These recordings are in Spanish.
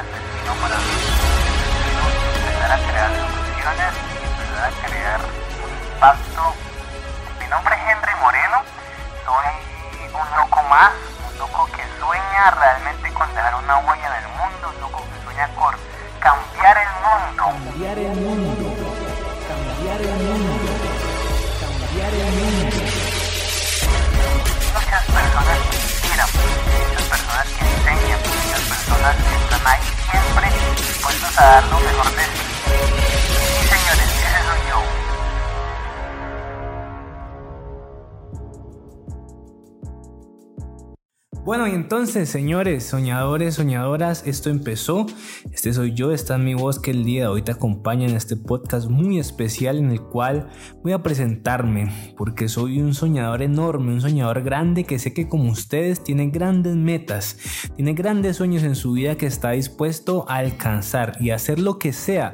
el destino para. Empezar a crear soluciones y empezar a crear un impacto. Mi nombre es Henry Moreno, soy un loco más, un loco que sueña a lo mejor Bueno, y entonces, señores, soñadores, soñadoras, esto empezó. Este soy yo, está mi voz que el día de hoy te acompaña en este podcast muy especial en el cual voy a presentarme porque soy un soñador enorme, un soñador grande que sé que como ustedes tiene grandes metas, tiene grandes sueños en su vida que está dispuesto a alcanzar y hacer lo que sea,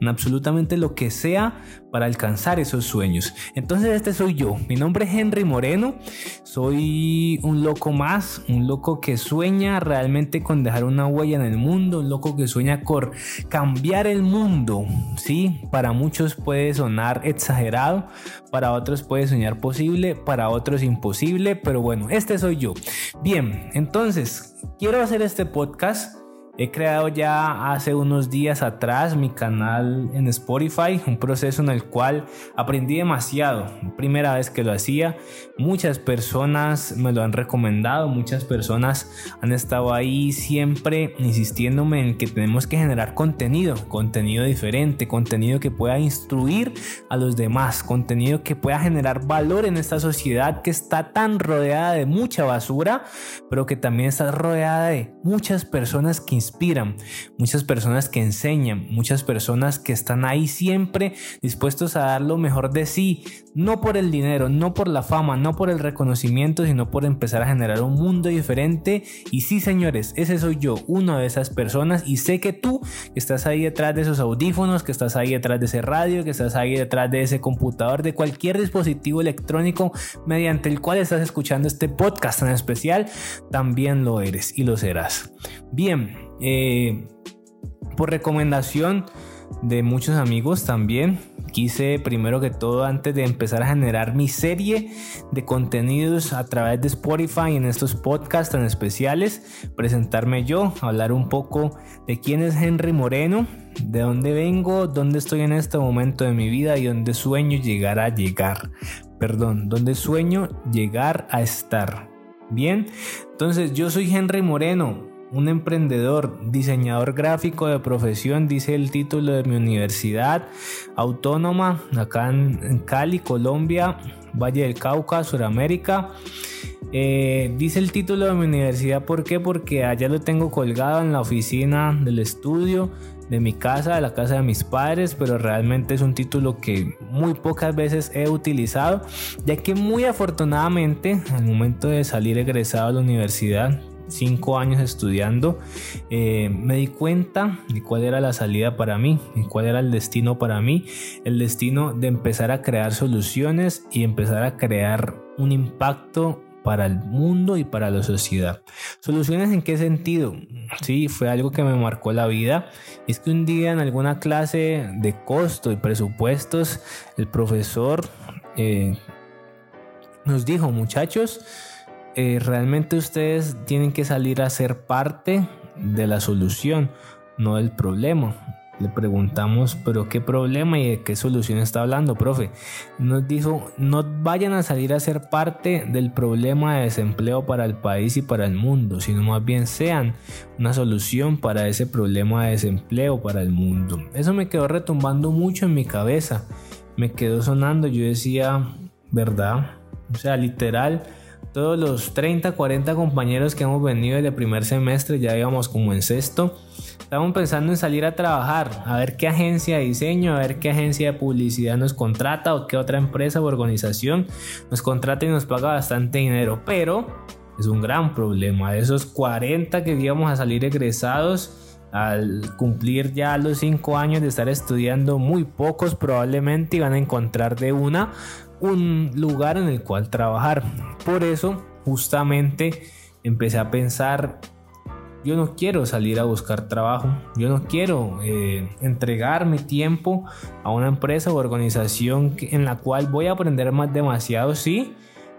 en absolutamente lo que sea para alcanzar esos sueños. Entonces este soy yo. Mi nombre es Henry Moreno. Soy un loco más, un loco que sueña realmente con dejar una huella en el mundo, un loco que sueña con cambiar el mundo. Sí, para muchos puede sonar exagerado, para otros puede soñar posible, para otros imposible, pero bueno, este soy yo. Bien, entonces quiero hacer este podcast He creado ya hace unos días atrás mi canal en Spotify, un proceso en el cual aprendí demasiado. Primera vez que lo hacía, muchas personas me lo han recomendado, muchas personas han estado ahí siempre insistiéndome en que tenemos que generar contenido, contenido diferente, contenido que pueda instruir a los demás, contenido que pueda generar valor en esta sociedad que está tan rodeada de mucha basura, pero que también está rodeada de muchas personas que inspiran, muchas personas que enseñan, muchas personas que están ahí siempre dispuestos a dar lo mejor de sí, no por el dinero, no por la fama, no por el reconocimiento, sino por empezar a generar un mundo diferente. Y sí, señores, ese soy yo, una de esas personas. Y sé que tú que estás ahí detrás de esos audífonos, que estás ahí detrás de ese radio, que estás ahí detrás de ese computador, de cualquier dispositivo electrónico mediante el cual estás escuchando este podcast en especial, también lo eres y lo serás. Bien, eh, por recomendación de muchos amigos también, quise primero que todo antes de empezar a generar mi serie de contenidos a través de Spotify en estos podcasts tan especiales, presentarme yo, hablar un poco de quién es Henry Moreno, de dónde vengo, dónde estoy en este momento de mi vida y dónde sueño llegar a llegar. Perdón, dónde sueño llegar a estar. Bien, entonces yo soy Henry Moreno, un emprendedor, diseñador gráfico de profesión, dice el título de mi universidad autónoma acá en, Cali, Colombia, Valle del Cauca, Suramérica. Eh, dice el título de mi universidad, ¿por qué? Porque allá lo tengo colgado en la oficina del estudio de mi casa, de la casa de mis padres, pero realmente es un título que muy pocas veces he utilizado, ya que muy afortunadamente al momento de salir egresado a la universidad cinco años estudiando, eh, me di cuenta de cuál era la salida para mí, y cuál era el destino para mí, el destino de empezar a crear soluciones y empezar a crear un impacto para el mundo y para la sociedad. ¿Soluciones en qué sentido? Sí, fue algo que me marcó la vida. Es que un día en alguna clase de costo y presupuestos, el profesor eh, nos dijo, muchachos, eh, realmente ustedes tienen que salir a ser parte de la solución, no del problema. Le preguntamos, pero qué problema y de qué solución está hablando, profe. Nos dijo, no vayan a salir a ser parte del problema de desempleo para el país y para el mundo, sino más bien sean una solución para ese problema de desempleo para el mundo. Eso me quedó retumbando mucho en mi cabeza, me quedó sonando, yo decía, ¿verdad? O sea, literal todos los 30, 40 compañeros que hemos venido desde primer semestre, ya íbamos como en sexto, estábamos pensando en salir a trabajar, a ver qué agencia de diseño, a ver qué agencia de publicidad nos contrata o qué otra empresa o organización nos contrata y nos paga bastante dinero. Pero es un gran problema. De esos 40 que íbamos a salir egresados, al cumplir ya los 5 años de estar estudiando, muy pocos probablemente iban a encontrar de una un lugar en el cual trabajar. Por eso, justamente, empecé a pensar yo no quiero salir a buscar trabajo, yo no quiero eh, entregar mi tiempo a una empresa o organización en la cual voy a aprender más demasiado, sí,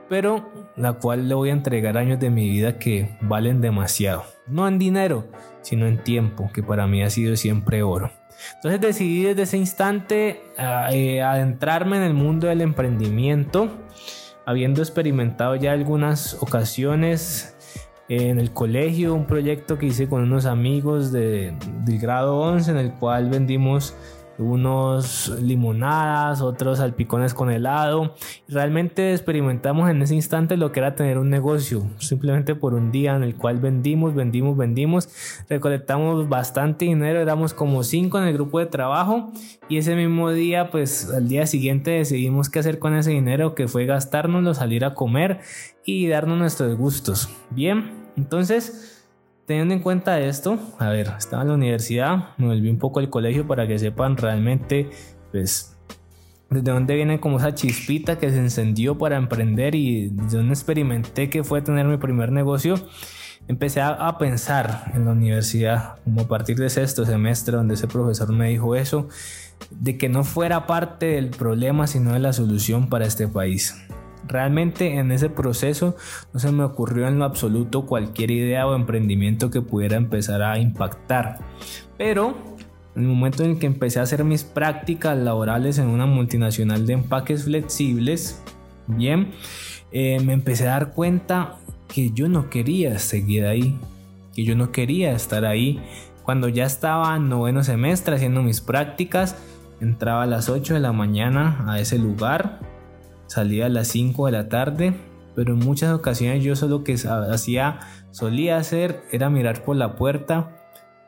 pero la cual le voy a entregar años de mi vida que valen demasiado. No en dinero, sino en tiempo, que para mí ha sido siempre oro. Entonces decidí desde ese instante eh, adentrarme en el mundo del emprendimiento, habiendo experimentado ya algunas ocasiones en el colegio, un proyecto que hice con unos amigos de, del grado 11 en el cual vendimos unos limonadas, otros salpicones con helado. Realmente experimentamos en ese instante lo que era tener un negocio, simplemente por un día en el cual vendimos, vendimos, vendimos, recolectamos bastante dinero, éramos como cinco en el grupo de trabajo y ese mismo día, pues al día siguiente decidimos qué hacer con ese dinero, que fue gastárnoslo, salir a comer y darnos nuestros gustos. Bien, entonces Teniendo en cuenta esto, a ver, estaba en la universidad, me volví un poco al colegio para que sepan realmente, pues, desde dónde viene como esa chispita que se encendió para emprender y desde dónde experimenté que fue tener mi primer negocio. Empecé a, pensar en la universidad, como a partir de sexto semestre, donde ese profesor me dijo eso, de que no fuera parte del problema, sino de la solución para este país. Realmente en ese proceso no se me ocurrió en lo absoluto cualquier idea o emprendimiento que pudiera empezar a impactar. Pero en el momento en el que empecé a hacer mis prácticas laborales en una multinacional de empaques flexibles, bien, eh, me empecé a dar cuenta que yo no quería seguir ahí, que yo no quería estar ahí. Cuando ya estaba en noveno semestre haciendo mis prácticas, entraba a las 8 de la mañana a ese lugar salía a las 5 de la tarde, pero en muchas ocasiones yo solo que hacía, solía hacer era mirar por la puerta,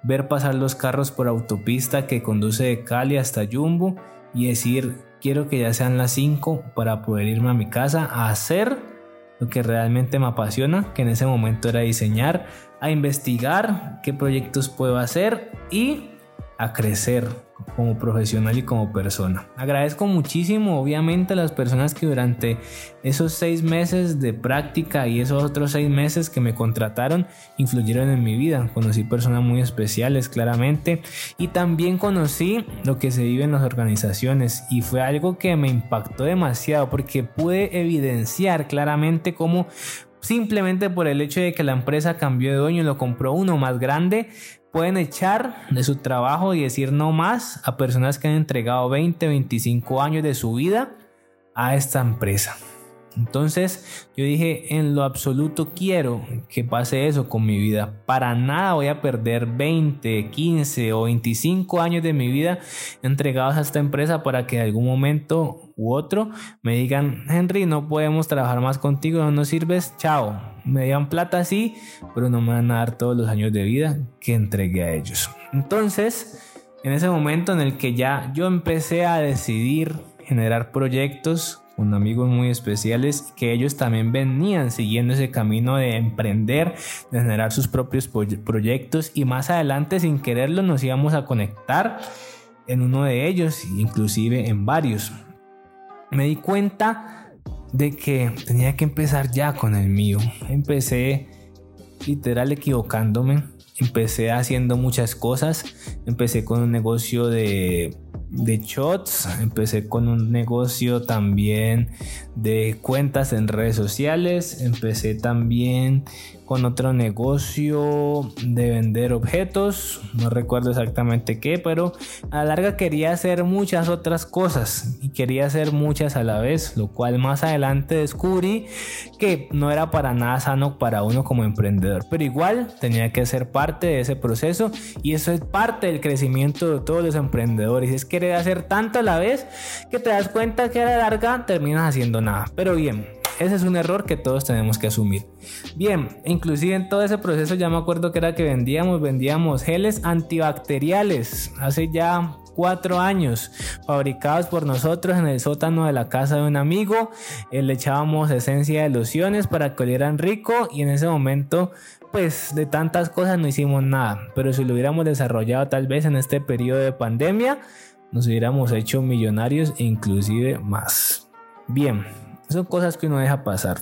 ver pasar los carros por autopista que conduce de Cali hasta Jumbo y decir quiero que ya sean las 5 para poder irme a mi casa a hacer lo que realmente me apasiona, que en ese momento era diseñar, a investigar qué proyectos puedo hacer y a crecer como profesional y como persona. Agradezco muchísimo obviamente a las personas que durante esos seis meses de práctica y esos otros seis meses que me contrataron influyeron en mi vida. Conocí personas muy especiales claramente y también conocí lo que se vive en las organizaciones y fue algo que me impactó demasiado porque pude evidenciar claramente cómo simplemente por el hecho de que la empresa cambió de dueño y lo compró uno más grande, pueden echar de su trabajo y decir no más a personas que han entregado 20, 25 años de su vida a esta empresa. Entonces yo dije, en lo absoluto quiero que pase eso con mi vida. Para nada voy a perder 20, 15 o 25 años de mi vida entregados a esta empresa para que en algún momento u otro me digan, Henry, no podemos trabajar más contigo, no nos sirves, chao. Me dan plata sí, pero no me van a dar todos los años de vida que entregué a ellos. Entonces, en ese momento en el que ya yo empecé a decidir generar proyectos con amigos muy especiales que ellos también venían siguiendo ese camino de emprender, de generar sus propios proyectos y más adelante sin quererlo nos íbamos a conectar en uno de ellos, inclusive en varios. Me di cuenta de que tenía que empezar ya con el mío. Empecé literal equivocándome. Empecé haciendo muchas cosas. Empecé con un negocio de de shots, empecé con un negocio también de cuentas en redes sociales, empecé también con otro negocio de vender objetos, no recuerdo exactamente qué, pero a la larga quería hacer muchas otras cosas y quería hacer muchas a la vez, lo cual más adelante descubrí que no era para nada sano para uno como emprendedor, pero igual tenía que ser parte de ese proceso y eso es parte del crecimiento de todos los emprendedores, es querer hacer tanto a la vez que te das cuenta que a la larga terminas haciendo nada, pero bien, ese es un error que todos tenemos que asumir. Bien, inclusive en todo ese proceso ya me acuerdo que era que vendíamos, vendíamos geles antibacteriales hace ya cuatro años, fabricados por nosotros en el sótano de la casa de un amigo. Eh, le echábamos esencia de lociones para que olieran rico y en ese momento pues de tantas cosas no hicimos nada, pero si lo hubiéramos desarrollado tal vez en este periodo de pandemia, nos hubiéramos hecho millonarios e inclusive más. Bien, son cosas que uno deja pasar.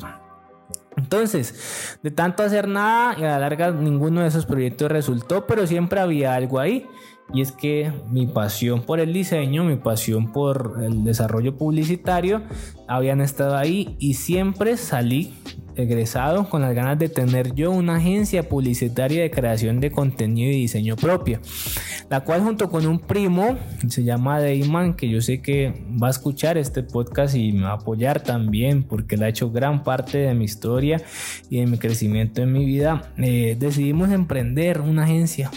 Entonces, de tanto hacer nada y a la larga ninguno de esos proyectos resultó, pero siempre había algo ahí. Y es que mi pasión por el diseño, mi pasión por el desarrollo publicitario habían estado ahí y siempre salí egresado con las ganas de tener yo una agencia publicitaria de creación de contenido y diseño propia, la cual junto con un primo, se llama Dayman, que yo sé que va a escuchar este podcast y me va a apoyar también porque él ha hecho gran parte de mi historia y de mi crecimiento en mi vida, eh, decidimos emprender una agencia.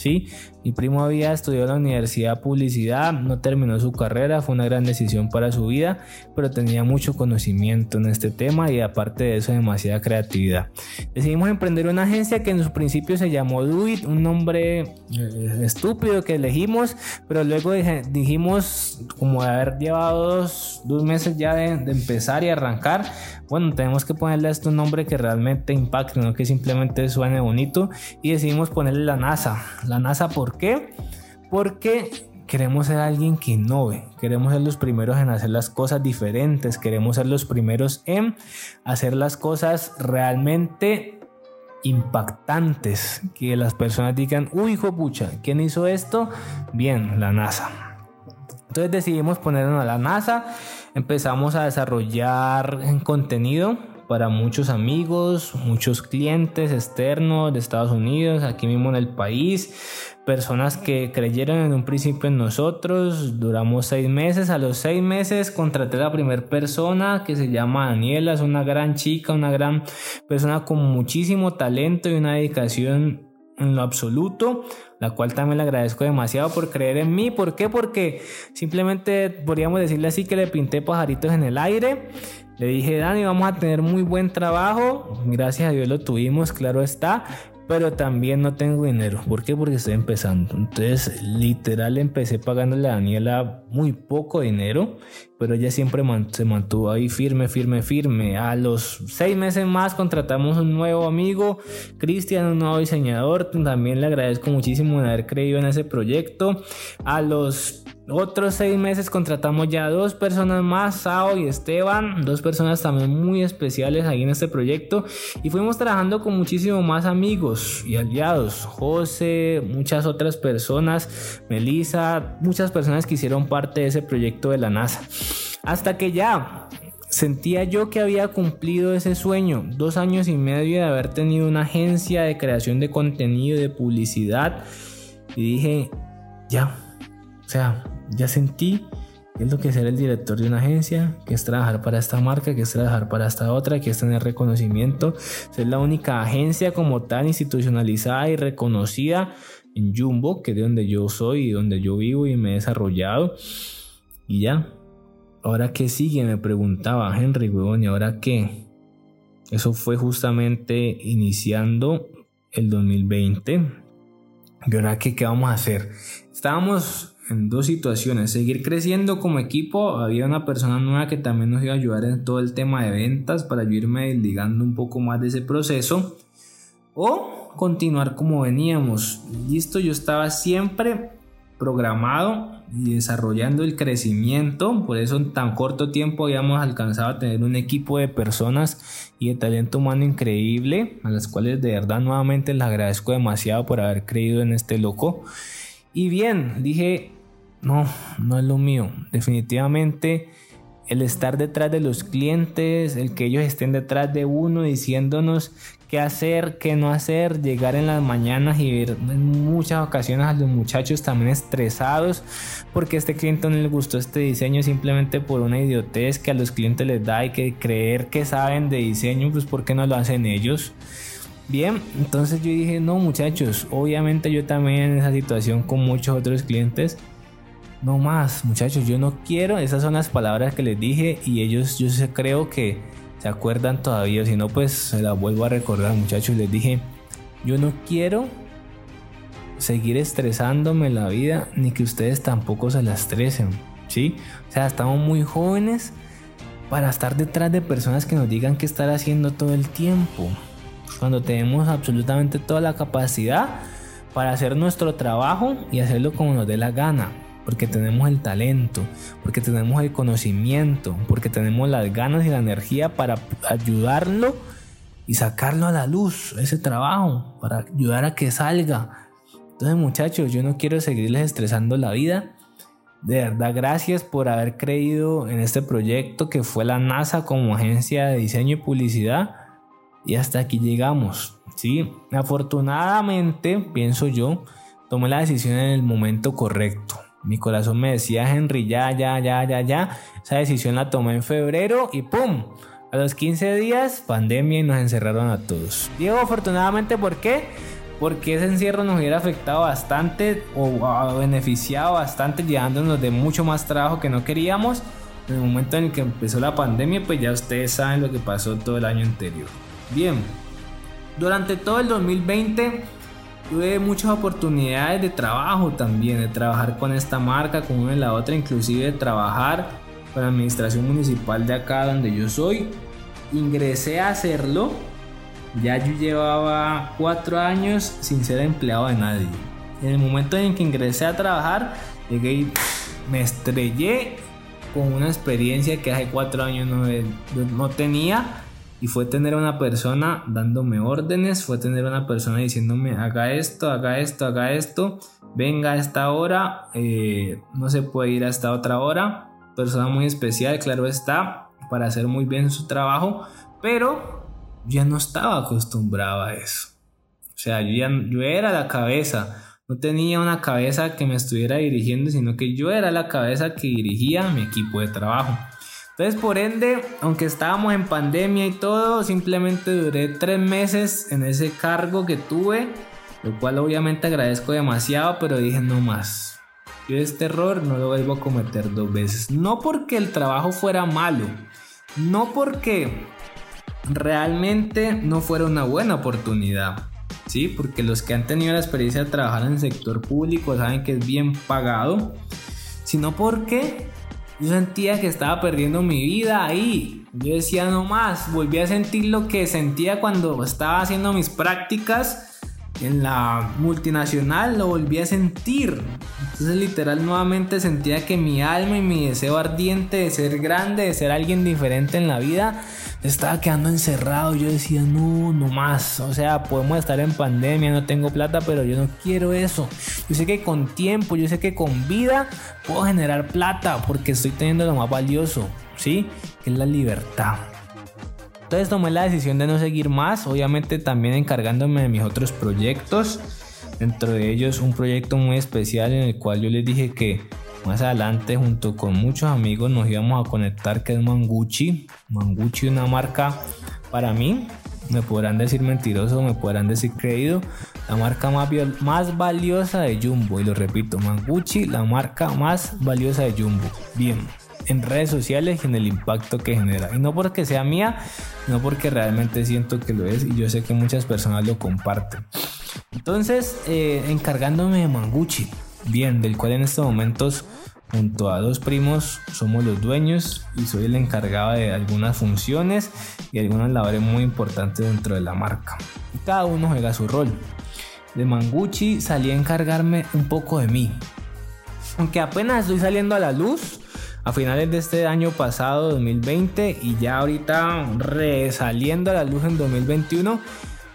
¿sí? Mi primo había estudiado en la universidad publicidad, no terminó su carrera, fue una gran decisión para su vida, pero tenía mucho conocimiento en este tema y aparte de eso demasiada creatividad. Decidimos emprender una agencia que en su principio se llamó Duit, un nombre eh, estúpido que elegimos, pero luego dijimos, como de haber llevado dos, meses ya de, de empezar y arrancar, bueno, tenemos que ponerle a esto un nombre que realmente impacte, no que simplemente suene bonito y decidimos ponerle la NASA. La NASA por ¿Por qué? Porque queremos ser alguien que innove, queremos ser los primeros en hacer las cosas diferentes, queremos ser los primeros en hacer las cosas realmente impactantes, que las personas digan, uy, hijo pucha, ¿quién hizo esto? Bien, la NASA. Entonces decidimos ponernos a la NASA, empezamos a desarrollar contenido para muchos amigos, muchos clientes externos de Estados Unidos, aquí mismo en el país, personas que creyeron en un principio en nosotros, duramos seis meses, a los seis meses contraté a la primera persona que se llama Daniela, es una gran chica, una gran persona con muchísimo talento y una dedicación en lo absoluto, la cual también le agradezco demasiado por creer en mí. ¿Por qué? Porque simplemente podríamos decirle así que le pinté pajaritos en el aire le dije, Dani, vamos a tener muy buen trabajo. Gracias a Dios lo tuvimos, claro está. Pero también no tengo dinero. ¿Por qué? Porque estoy empezando. Entonces, literal, empecé pagándole a Daniela muy poco dinero. Pero ella siempre se mantuvo ahí firme, firme, firme. A los seis meses más contratamos un nuevo amigo, Cristian, un nuevo diseñador. También le agradezco muchísimo de haber creído en ese proyecto. A los otros seis meses contratamos ya dos personas más, Sao y Esteban, dos personas también muy especiales ahí en este proyecto. Y fuimos trabajando con muchísimos más amigos y aliados. José, muchas otras personas, Melissa, muchas personas que hicieron parte de ese proyecto de la NASA. Hasta que ya sentía yo que había cumplido ese sueño, dos años y medio de haber tenido una agencia de creación de contenido, de publicidad. Y dije, ya, o sea, ya sentí qué es lo que es ser el director de una agencia, que es trabajar para esta marca, que es trabajar para esta otra, que es tener reconocimiento, ser la única agencia como tal institucionalizada y reconocida en Jumbo, que es de donde yo soy y donde yo vivo y me he desarrollado. Y ya, ahora qué sigue, me preguntaba Henry, huevón, y ahora qué. Eso fue justamente iniciando el 2020. ¿Y ahora qué, qué vamos a hacer? Estábamos en dos situaciones. Seguir creciendo como equipo. Había una persona nueva que también nos iba a ayudar en todo el tema de ventas para yo irme ligando un poco más de ese proceso. O continuar como veníamos. Listo, yo estaba siempre programado y desarrollando el crecimiento. Por eso en tan corto tiempo habíamos alcanzado a tener un equipo de personas y de talento humano increíble, a las cuales de verdad nuevamente les agradezco demasiado por haber creído en este loco. Y bien, dije, no, no es lo mío. Definitivamente el estar detrás de los clientes, el que ellos estén detrás de uno diciéndonos qué hacer, qué no hacer, llegar en las mañanas y ver en muchas ocasiones a los muchachos también estresados porque este cliente no le gustó este diseño simplemente por una idiotez que a los clientes les da y que creer que saben de diseño, pues ¿por qué no lo hacen ellos? Bien, entonces yo dije, no muchachos, obviamente yo también en esa situación con muchos otros clientes no más, muchachos, yo no quiero, esas son las palabras que les dije y ellos yo creo que se acuerdan todavía, si no pues se las vuelvo a recordar, muchachos, les dije, yo no quiero seguir estresándome la vida ni que ustedes tampoco se la estresen, ¿sí? O sea, estamos muy jóvenes para estar detrás de personas que nos digan qué estar haciendo todo el tiempo, cuando tenemos absolutamente toda la capacidad para hacer nuestro trabajo y hacerlo como nos dé la gana porque tenemos el talento, porque tenemos el conocimiento, porque tenemos las ganas y la energía para ayudarlo y sacarlo a la luz, ese trabajo, para ayudar a que salga. Entonces muchachos, yo no quiero seguirles estresando la vida. De verdad, gracias por haber creído en este proyecto que fue la NASA como agencia de diseño y publicidad. Y hasta aquí llegamos. ¿sí? Afortunadamente, pienso yo, tomé la decisión en el momento correcto. Mi corazón me decía, Henry, ya, ya, ya, ya, ya. Esa decisión la tomé en febrero y ¡pum! A los 15 días, pandemia y nos encerraron a todos. Digo afortunadamente, ¿por qué? Porque ese encierro nos hubiera afectado bastante o beneficiado bastante, llevándonos de mucho más trabajo que no queríamos. En el momento en el que empezó la pandemia, pues ya ustedes saben lo que pasó todo el año anterior. Bien, durante todo el 2020 tuve muchas oportunidades de trabajo también, de trabajar con esta marca, con una y la otra, inclusive de trabajar con la administración municipal de acá donde yo soy. Ingresé a hacerlo, ya yo llevaba cuatro años sin ser empleado de nadie. En el momento en que ingresé a trabajar, llegué y me estrellé con una experiencia que hace cuatro años no, no tenía y fue tener una persona dándome órdenes, fue tener una persona diciéndome haga esto, haga esto, haga esto, venga a esta hora, eh, no se puede ir a esta otra hora. Persona muy especial, claro está, para hacer muy bien su trabajo, pero ya no estaba acostumbrado a eso. O sea, yo, ya, yo era la cabeza, no tenía una cabeza que me estuviera dirigiendo, sino que yo era la cabeza que dirigía mi equipo de trabajo. Entonces, por ende, aunque estábamos en pandemia y todo, simplemente duré tres meses en ese cargo que tuve, lo cual obviamente agradezco demasiado, pero dije no más. Yo este error no lo vuelvo a cometer dos veces. No porque el trabajo fuera malo, no porque realmente no fuera una buena oportunidad. Sí, porque los que han tenido la experiencia de trabajar en el sector público saben que es bien pagado, sino porque yo sentía que estaba perdiendo mi vida ahí. Yo decía no más, volví a sentir lo que sentía cuando estaba haciendo mis prácticas en la multinacional, lo volví a sentir. Entonces literal nuevamente sentía que mi alma y mi deseo ardiente de ser grande, de ser alguien diferente en la vida, estaba quedando encerrado. Yo decía, no, no más. O sea, podemos estar en pandemia, no tengo plata, pero yo no quiero eso. Yo sé que con tiempo, yo sé que con vida puedo generar plata porque estoy teniendo lo más valioso, ¿sí? Que es la libertad. Entonces tomé la decisión de no seguir más, obviamente también encargándome de mis otros proyectos. Dentro de ellos un proyecto muy especial en el cual yo les dije que más adelante, junto con muchos amigos, nos íbamos a conectar, que es Manguchi. Manguchi, una marca para mí, me podrán decir mentiroso, me podrán decir creído, la marca más, más valiosa de Jumbo. Y lo repito, Manguchi, la marca más valiosa de Jumbo. Bien, en redes sociales y en el impacto que genera. Y no porque sea mía, no porque realmente siento que lo es y yo sé que muchas personas lo comparten. Entonces, eh, encargándome de Manguchi, bien, del cual en estos momentos junto a dos primos somos los dueños y soy el encargado de algunas funciones y algunas labores muy importantes dentro de la marca. Y cada uno juega su rol. De Manguchi salí a encargarme un poco de mí. Aunque apenas estoy saliendo a la luz a finales de este año pasado, 2020, y ya ahorita resaliendo a la luz en 2021,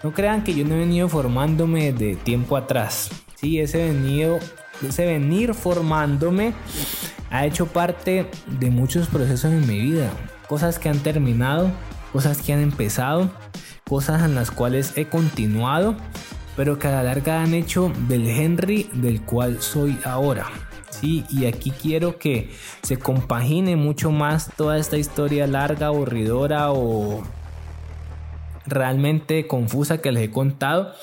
no crean que yo no he venido formándome de tiempo atrás. Sí, ese venido ese venir formándome ha hecho parte de muchos procesos en mi vida. Cosas que han terminado, cosas que han empezado, cosas en las cuales he continuado, pero que a la larga han hecho del Henry del cual soy ahora. Y aquí quiero que se compagine mucho más toda esta historia larga, aburridora o realmente confusa que les he contado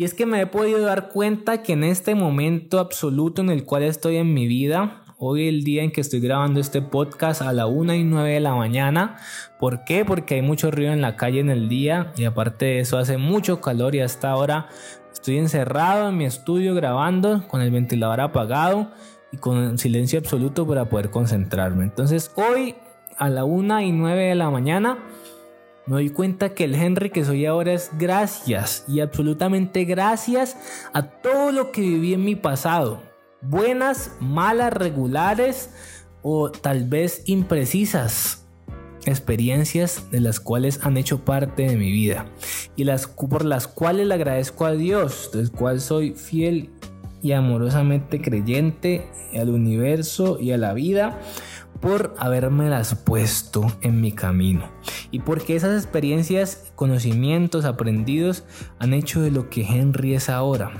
y es que me he podido dar cuenta que en este momento absoluto en el cual estoy en mi vida, hoy el día en que estoy grabando este podcast a la 1 y 9 de la mañana. ¿Por qué? Porque hay mucho ruido en la calle en el día y aparte de eso hace mucho calor y hasta ahora estoy encerrado en mi estudio grabando con el ventilador apagado y con silencio absoluto para poder concentrarme. Entonces hoy a la 1 y 9 de la mañana me doy cuenta que el Henry que soy ahora es gracias y absolutamente gracias a todo lo que viví en mi pasado. Buenas, malas, regulares o tal vez imprecisas. experiencias de las cuales han hecho parte de mi vida y las por las cuales le agradezco a Dios, del cual soy fiel y amorosamente creyente al universo y a la vida por las puesto en mi camino y porque esas experiencias, conocimientos aprendidos han hecho de lo que Henry es ahora.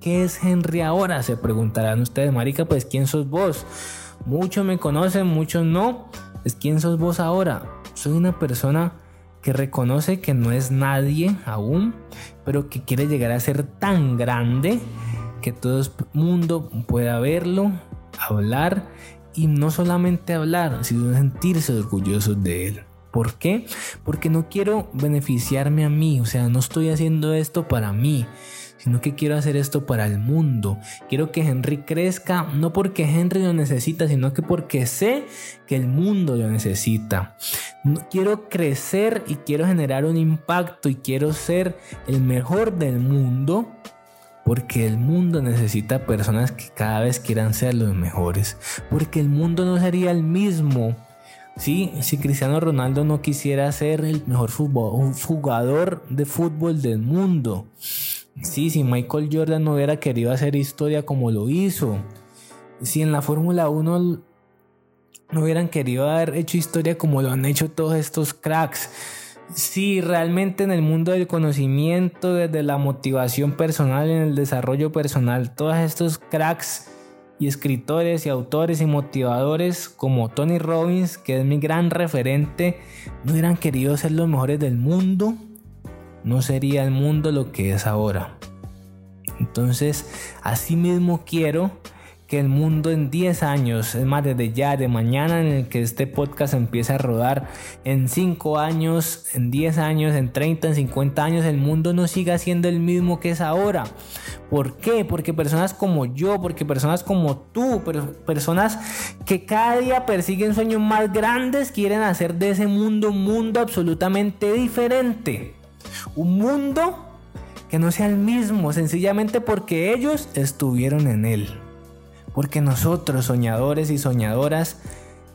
¿Qué es Henry ahora? Se preguntarán ustedes, marica, pues ¿quién sos vos? Muchos me conocen, muchos no. Es quién sos vos ahora. Soy una persona que reconoce que no es nadie aún, pero que quiere llegar a ser tan grande que todo el mundo pueda verlo, hablar y no solamente hablar, sino sentirse orgullosos de él. ¿Por qué? Porque no quiero beneficiarme a mí, o sea, no estoy haciendo esto para mí, sino que quiero hacer esto para el mundo. Quiero que Henry crezca, no porque Henry lo necesita, sino que porque sé que el mundo lo necesita. Quiero crecer y quiero generar un impacto y quiero ser el mejor del mundo porque el mundo necesita personas que cada vez quieran ser los mejores. Porque el mundo no sería el mismo. ¿sí? Si Cristiano Ronaldo no quisiera ser el mejor jugador de fútbol del mundo. Sí, si Michael Jordan no hubiera querido hacer historia como lo hizo. Si en la Fórmula 1 no hubieran querido haber hecho historia como lo han hecho todos estos cracks si realmente en el mundo del conocimiento, desde la motivación personal, en el desarrollo personal, todos estos cracks y escritores y autores y motivadores como Tony Robbins, que es mi gran referente, no hubieran querido ser los mejores del mundo, no sería el mundo lo que es ahora. Entonces, así mismo quiero el mundo en 10 años, es más desde ya, de mañana en el que este podcast empiece a rodar, en 5 años, en 10 años, en 30, en 50 años, el mundo no siga siendo el mismo que es ahora. ¿Por qué? Porque personas como yo, porque personas como tú, personas que cada día persiguen sueños más grandes, quieren hacer de ese mundo un mundo absolutamente diferente. Un mundo que no sea el mismo, sencillamente porque ellos estuvieron en él. Porque nosotros, soñadores y soñadoras,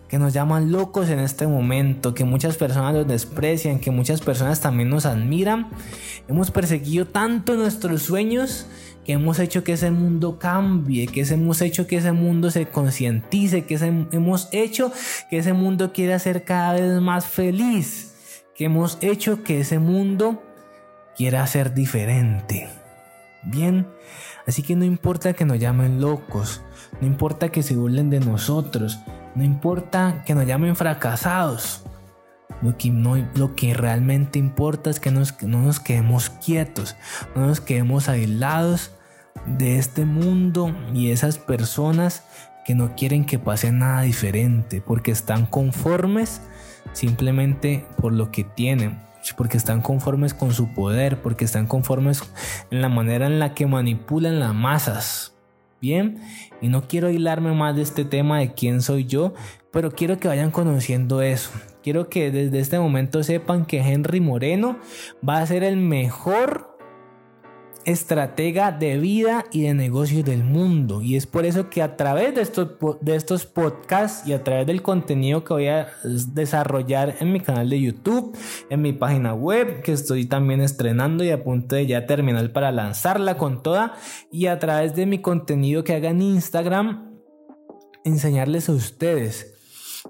que nos llaman locos en este momento, que muchas personas nos desprecian, que muchas personas también nos admiran, hemos perseguido tanto nuestros sueños que hemos hecho que ese mundo cambie, que hemos hecho que ese mundo se concientice, que hemos hecho que ese mundo quiera ser cada vez más feliz, que hemos hecho que ese mundo quiera ser diferente. Bien, así que no importa que nos llamen locos, no importa que se burlen de nosotros, no importa que nos llamen fracasados. Lo que, lo que realmente importa es que no nos quedemos quietos, no nos quedemos aislados de este mundo y esas personas que no quieren que pase nada diferente porque están conformes simplemente por lo que tienen, porque están conformes con su poder, porque están conformes en la manera en la que manipulan las masas. Bien, y no quiero hilarme más de este tema de quién soy yo, pero quiero que vayan conociendo eso. Quiero que desde este momento sepan que Henry Moreno va a ser el mejor estratega de vida y de negocios del mundo. Y es por eso que a través de estos, de estos podcasts y a través del contenido que voy a desarrollar en mi canal de YouTube, en mi página web, que estoy también estrenando y a punto de ya terminar para lanzarla con toda, y a través de mi contenido que haga en Instagram, enseñarles a ustedes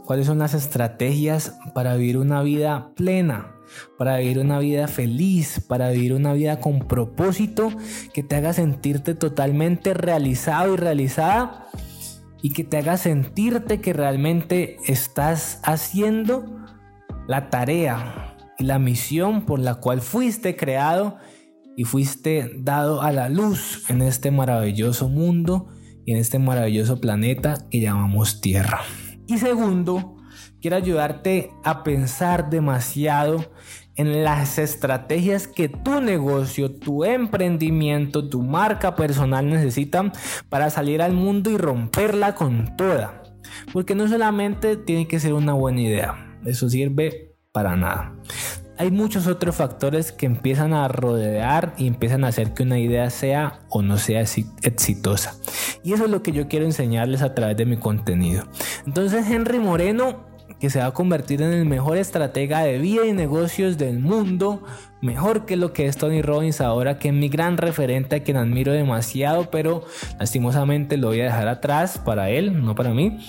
cuáles son las estrategias para vivir una vida plena para vivir una vida feliz, para vivir una vida con propósito que te haga sentirte totalmente realizado y realizada y que te haga sentirte que realmente estás haciendo la tarea y la misión por la cual fuiste creado y fuiste dado a la luz en este maravilloso mundo y en este maravilloso planeta que llamamos Tierra. Y segundo, quiero ayudarte a pensar demasiado en las estrategias que tu negocio, tu emprendimiento, tu marca personal necesitan para salir al mundo y romperla con toda. Porque no solamente tiene que ser una buena idea, eso sirve para nada. Hay muchos otros factores que empiezan a rodear y empiezan a hacer que una idea sea o no sea exitosa. Y eso es lo que yo quiero enseñarles a través de mi contenido. Entonces Henry Moreno que se va a convertir en el mejor estratega de vida y negocios del mundo, mejor que lo que es Tony Robbins ahora, que es mi gran referente a quien admiro demasiado, pero lastimosamente lo voy a dejar atrás para él, no para mí.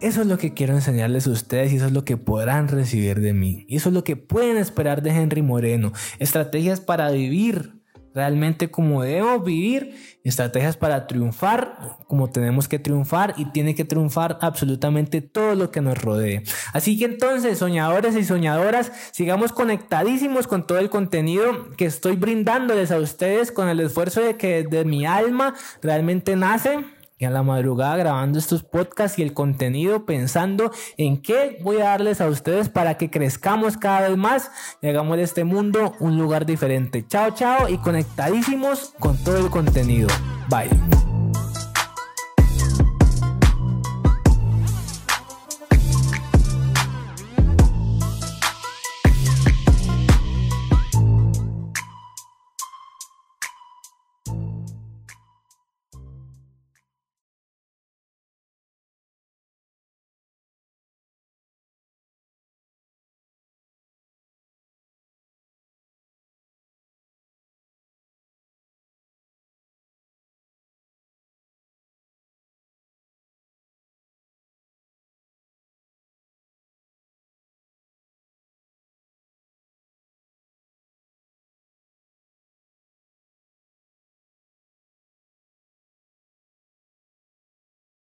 Eso es lo que quiero enseñarles a ustedes y eso es lo que podrán recibir de mí. Y eso es lo que pueden esperar de Henry Moreno. Estrategias para vivir realmente como debemos vivir, estrategias para triunfar como tenemos que triunfar y tiene que triunfar absolutamente todo lo que nos rodee. Así que entonces, soñadores y soñadoras, sigamos conectadísimos con todo el contenido que estoy brindándoles a ustedes con el esfuerzo de que de mi alma realmente nace y a la madrugada grabando estos podcasts y el contenido pensando en qué voy a darles a ustedes para que crezcamos cada vez más y hagamos de este mundo un lugar diferente. Chao, chao y conectadísimos con todo el contenido. Bye.